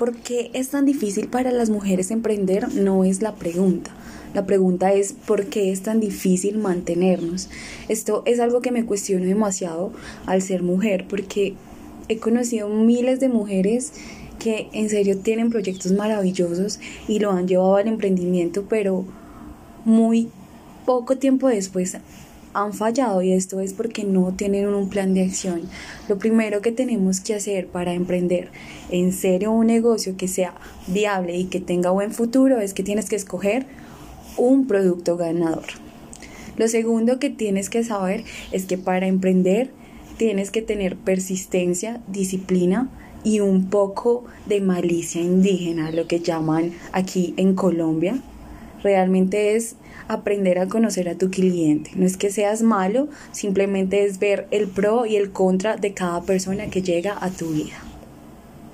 ¿por qué es tan difícil para las mujeres emprender? No es la pregunta. La pregunta es ¿por qué es tan difícil mantenernos? Esto es algo que me cuestiono demasiado al ser mujer porque he conocido miles de mujeres que en serio tienen proyectos maravillosos y lo han llevado al emprendimiento, pero muy poco tiempo después han fallado y esto es porque no tienen un plan de acción. Lo primero que tenemos que hacer para emprender en serio un negocio que sea viable y que tenga buen futuro es que tienes que escoger un producto ganador. Lo segundo que tienes que saber es que para emprender tienes que tener persistencia, disciplina y un poco de malicia indígena, lo que llaman aquí en Colombia. Realmente es aprender a conocer a tu cliente. No es que seas malo, simplemente es ver el pro y el contra de cada persona que llega a tu vida.